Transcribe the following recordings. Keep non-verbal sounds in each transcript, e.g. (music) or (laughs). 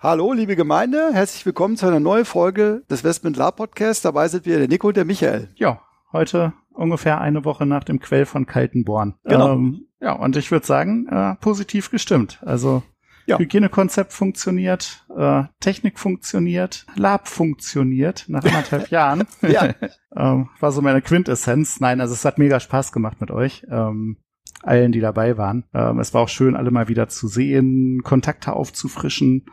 Hallo, liebe Gemeinde, herzlich willkommen zu einer neuen Folge des Westmund Lab Podcast. Dabei sind wir der Nico und der Michael. Ja, heute ungefähr eine Woche nach dem Quell von Kaltenborn. Genau. Ähm, ja, und ich würde sagen, äh, positiv gestimmt. Also Ja. Hygienekonzept funktioniert, äh, Technik funktioniert, Lab funktioniert nach anderthalb (laughs) Jahren. Ja. (laughs) ähm, war so meine Quintessenz. Nein, also es hat mega Spaß gemacht mit euch. Ähm, allen, die dabei waren. Ähm, es war auch schön, alle mal wieder zu sehen, Kontakte aufzufrischen.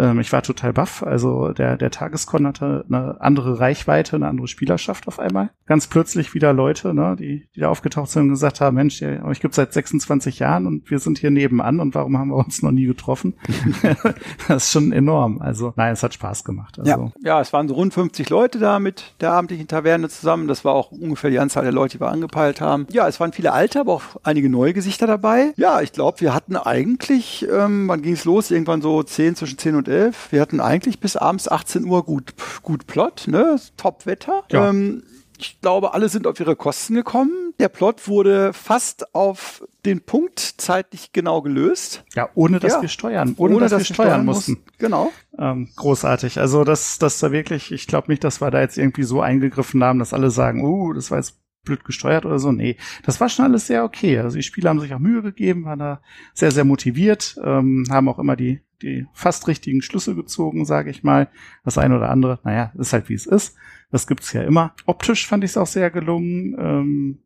Ähm, ich war total baff. Also der, der Tageskon hatte eine andere Reichweite, eine andere Spielerschaft auf einmal. Ganz plötzlich wieder Leute, ne, die, die da aufgetaucht sind und gesagt haben, Mensch, ja, euch gibt's seit 26 Jahren und wir sind hier nebenan und warum haben wir uns noch nie getroffen? (laughs) das ist schon enorm. Also nein, es hat Spaß gemacht. Also, Ja. ja, es waren so rund 50 Leute da mit der abendlichen Taverne zusammen. Das war auch ungefähr die Anzahl der Leute, die wir angepeilt haben. Ja, es waren viele alte, aber auch einige neue Gesichter dabei. Ja, ich glaube, wir hatten eigentlich, ähm, wann ging es los? Irgendwann so 10, zwischen 10 und 11. Wir hatten eigentlich bis abends 18 Uhr gut, gut Plot, ne? Top-Wetter. Ja. Ähm, ich glaube, alle sind auf ihre Kosten gekommen. Der Plot wurde fast auf den Punkt zeitlich genau gelöst. ja, ohne dass Ja. wir steuern, ohne, dass, wir steuern mussten. Genau. Ähm, großartig. Also das, das war wirklich, ich glaube nicht, dass wir da jetzt irgendwie so eingegriffen haben, dass alle sagen, uh, das war jetzt blöd gesteuert oder so. Nee, das war schon alles sehr okay. Also die Spieler haben sich auch Mühe gegeben, waren da sehr, sehr motiviert, ähm, haben auch immer die, die fast richtigen Schlüsse gezogen, sage ich mal. Das eine oder andere, naja, ist halt wie es ist. Das gibt's ja immer. Optisch fand ich es auch sehr gelungen. Ähm,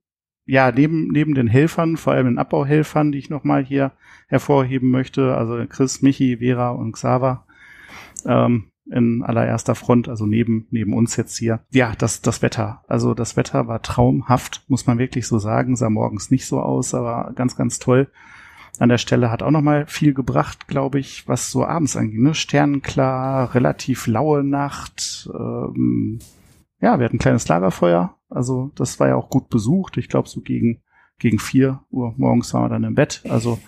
ja, neben, neben den Helfern, vor allem den Abbauhelfern, die ich nochmal hier hervorheben möchte, also Chris, Michi, Vera und Xaver, ähm, in allererster Front, also neben, neben uns jetzt hier. Ja, das, das Wetter. Also das Wetter war traumhaft, muss man wirklich so sagen. Sah morgens nicht so aus, aber ganz, ganz toll. An der Stelle hat auch nochmal viel gebracht, glaube ich, was so abends angeht. Ne? Sternenklar, relativ laue Nacht. Ähm, ja, wir hatten ein kleines Lagerfeuer. Also das war ja auch gut besucht. Ich glaube, so gegen, gegen vier Uhr morgens waren wir dann im Bett. Also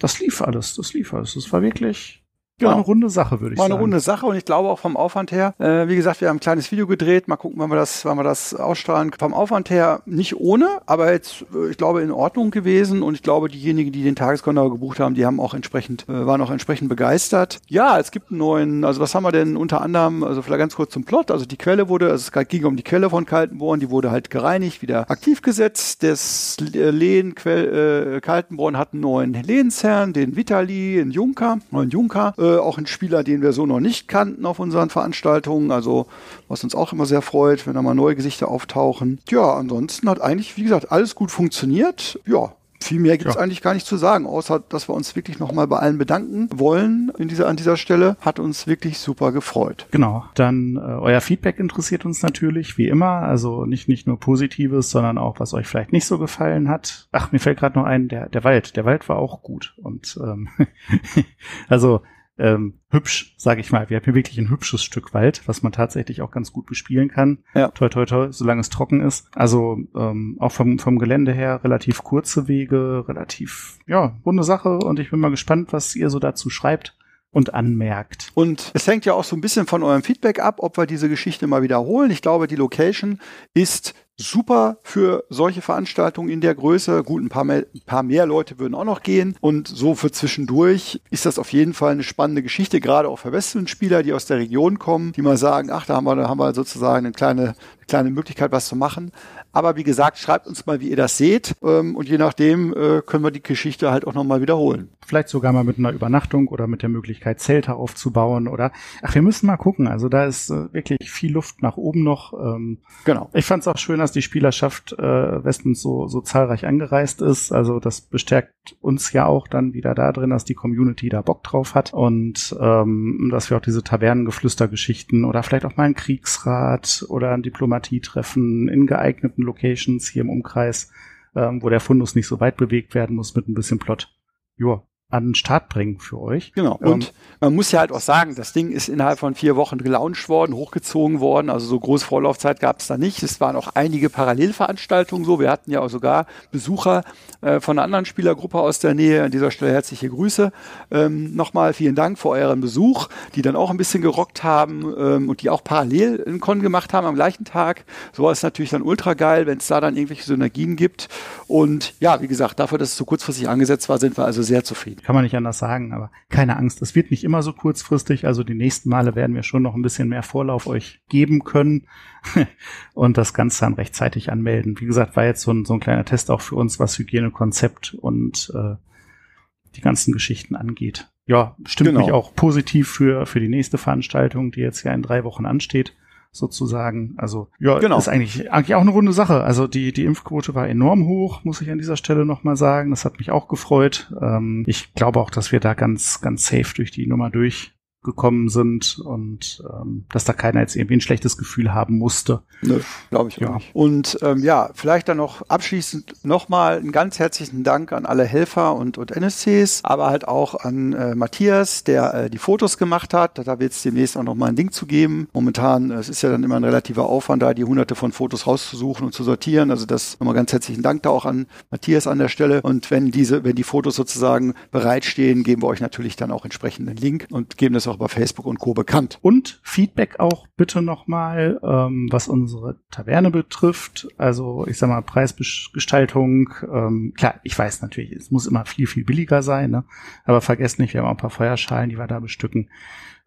das lief alles, das lief alles. Das war wirklich war Genau. eine runde Sache, würde ich War eine sagen. runde Sache und ich glaube auch vom Aufwand her, äh, wie gesagt, wir haben ein kleines Video gedreht, mal gucken, wann wir das, wann wir das ausstrahlen. Vom Aufwand her nicht ohne, aber jetzt, äh, ich glaube, in Ordnung gewesen und ich glaube, diejenigen, die den Tageskonto gebucht haben, die haben auch entsprechend, äh, waren auch entsprechend begeistert. Ja, es gibt einen neuen, also was haben wir denn unter anderem, also vielleicht ganz kurz zum Plot, also die Quelle wurde, also es ging um die Quelle von Kaltenborn, die wurde halt gereinigt, wieder aktiv gesetzt. Das Lehen Quell, äh, Kaltenborn hat einen neuen Lehensherrn, den Vitali, einen Junker, neuen Junker, äh, auch einen Spieler, den wir so noch nicht kannten auf unseren Veranstaltungen, also was uns auch immer sehr freut, wenn da mal neue Gesichter auftauchen. Ja, ansonsten hat eigentlich, wie gesagt, alles gut funktioniert. Ja. Viel mehr gibt es Ja. eigentlich gar nicht zu sagen, außer dass wir uns wirklich nochmal bei allen bedanken wollen in dieser, an dieser Stelle. Hat uns wirklich super gefreut. Genau. Dann äh, euer Feedback interessiert uns natürlich, wie immer. Also nicht, nicht nur Positives, sondern auch, was euch vielleicht nicht so gefallen hat. Ach, mir fällt gerade noch ein, der, der Wald. Der Wald war auch gut. Und ähm, (laughs) also ähm, hübsch, sage ich mal. Wir haben hier wirklich ein hübsches Stück Wald, was man tatsächlich auch ganz gut bespielen kann. Ja. Toi, toi, toi, solange es trocken ist. Also ähm, auch vom, vom Gelände her relativ kurze Wege, relativ, ja, runde Sache. Und ich bin mal gespannt, was ihr so dazu schreibt und anmerkt. Und es hängt ja auch so ein bisschen von eurem Feedback ab, ob wir diese Geschichte mal wiederholen. Ich glaube, die Location ist super für solche Veranstaltungen in der Größe. Gut, ein paar mehr, ein paar mehr Leute würden auch noch gehen. Und so für zwischendurch ist das auf jeden Fall eine spannende Geschichte, gerade auch für Western-Spieler, die aus der Region kommen, die mal sagen, ach, da haben wir, da haben wir sozusagen eine kleine, eine kleine Möglichkeit, was zu machen. Aber wie gesagt, schreibt uns mal, wie ihr das seht. Ähm, und je nachdem äh, können wir die Geschichte halt auch nochmal wiederholen. Vielleicht sogar mal mit einer Übernachtung oder mit der Möglichkeit, Zelte aufzubauen oder ach, wir müssen mal gucken. Also da ist äh, wirklich viel Luft nach oben noch. Ähm, Genau. ich fand es auch schön, dass die Spielerschaft äh, Westens so, so zahlreich angereist ist. Also das bestärkt uns ja auch dann wieder da drin, dass die Community da Bock drauf hat und ähm, dass wir auch diese Tavernengeflüstergeschichten oder vielleicht auch mal ein Kriegsrat oder ein Diplomatietreffen in geeigneten Locations hier im Umkreis, ähm, wo der Fundus nicht so weit bewegt werden muss mit ein bisschen Plot. Joa, an den Start bringen für euch. Genau. Und ähm, man muss ja halt auch sagen, das Ding ist innerhalb von vier Wochen gelauncht worden, hochgezogen worden. Also so große Vorlaufzeit gab es da nicht. Es waren auch einige Parallelveranstaltungen so. Wir hatten ja auch sogar Besucher äh, von einer anderen Spielergruppe aus der Nähe. An dieser Stelle herzliche Grüße. Ähm, Nochmal vielen Dank für euren Besuch, die dann auch ein bisschen gerockt haben ähm, und die auch parallel in Con gemacht haben am gleichen Tag. So ist natürlich dann ultra geil, wenn es da dann irgendwelche Synergien gibt. Und ja, wie gesagt, dafür, dass es so kurzfristig angesetzt war, sind wir also sehr zufrieden. Kann man nicht anders sagen, aber keine Angst, es wird nicht immer so kurzfristig. Also die nächsten Male werden wir schon noch ein bisschen mehr Vorlauf euch geben können (laughs) und das Ganze dann rechtzeitig anmelden. Wie gesagt, war jetzt so ein, so ein kleiner Test auch für uns, was Hygienekonzept und äh, die ganzen Geschichten angeht. Ja, stimmt genau. mich auch positiv für, für die nächste Veranstaltung, die jetzt ja in drei Wochen ansteht sozusagen. Also ja, genau. ist eigentlich, eigentlich auch eine runde Sache. Also die, die Impfquote war enorm hoch, muss ich an dieser Stelle nochmal sagen. Das hat mich auch gefreut. Ähm, ich glaube auch, dass wir da ganz, ganz safe durch die Nummer durch gekommen sind und ähm, dass da keiner jetzt irgendwie ein schlechtes Gefühl haben musste. Nö, glaube ich ja. nicht. Und ähm, ja, vielleicht dann noch abschließend nochmal einen ganz herzlichen Dank an alle Helfer und, und NSCs, aber halt auch an äh, Matthias, der äh, die Fotos gemacht hat. Da wird es demnächst auch nochmal ein Link zu geben. Momentan, äh, es ist ja dann immer ein relativer Aufwand, da die hunderte von Fotos rauszusuchen und zu sortieren. Also das nochmal ganz herzlichen Dank da auch an Matthias an der Stelle. Und wenn diese, wenn die Fotos sozusagen bereitstehen, geben wir euch natürlich dann auch entsprechend einen Link und geben das auch bei Facebook und Co. bekannt. Und Feedback auch bitte nochmal, ähm, was unsere Taverne betrifft. Also ich sag mal Preisgestaltung. Ähm, klar, ich weiß natürlich, es muss immer viel, viel billiger sein, ne? aber vergesst nicht, wir haben auch ein paar Feuerschalen, die wir da bestücken.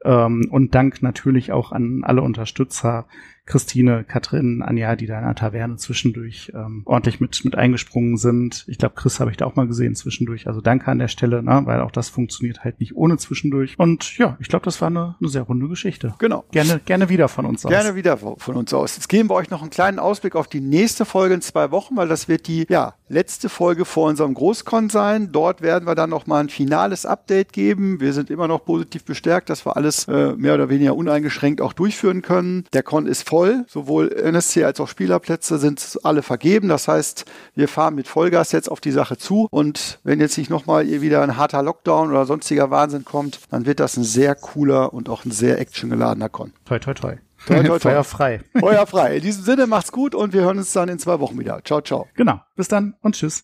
Ähm, und Dank natürlich auch an alle Unterstützer, Christine, Katrin, Anja, die da in der Taverne zwischendurch ähm, ordentlich mit, mit eingesprungen sind. Ich glaube, Chris habe ich da auch mal gesehen zwischendurch. Also danke an der Stelle, ne, weil auch das funktioniert halt nicht ohne zwischendurch. Und ja, ich glaube, das war eine, eine sehr runde Geschichte. Genau. Gerne, gerne wieder von uns aus. Gerne wieder von uns aus. Jetzt geben wir euch noch einen kleinen Ausblick auf die nächste Folge in zwei Wochen, weil das wird die ja, letzte Folge vor unserem Großkon sein. Dort werden wir dann noch mal ein finales Update geben. Wir sind immer noch positiv bestärkt, dass wir alles äh, mehr oder weniger uneingeschränkt auch durchführen können. Der Con ist voll. Sowohl NSC als auch Spielerplätze sind alle vergeben. Das heißt, wir fahren mit Vollgas jetzt auf die Sache zu. Und wenn jetzt nicht nochmal wieder ein harter Lockdown oder sonstiger Wahnsinn kommt, dann wird das ein sehr cooler und auch ein sehr actiongeladener Con. Toi, toi, toi. Toi, toi, toi. (laughs) Feuer frei. Feuer frei. In diesem Sinne macht's gut und wir hören uns dann in zwei Wochen wieder. Ciao, ciao. Genau. Bis dann und tschüss.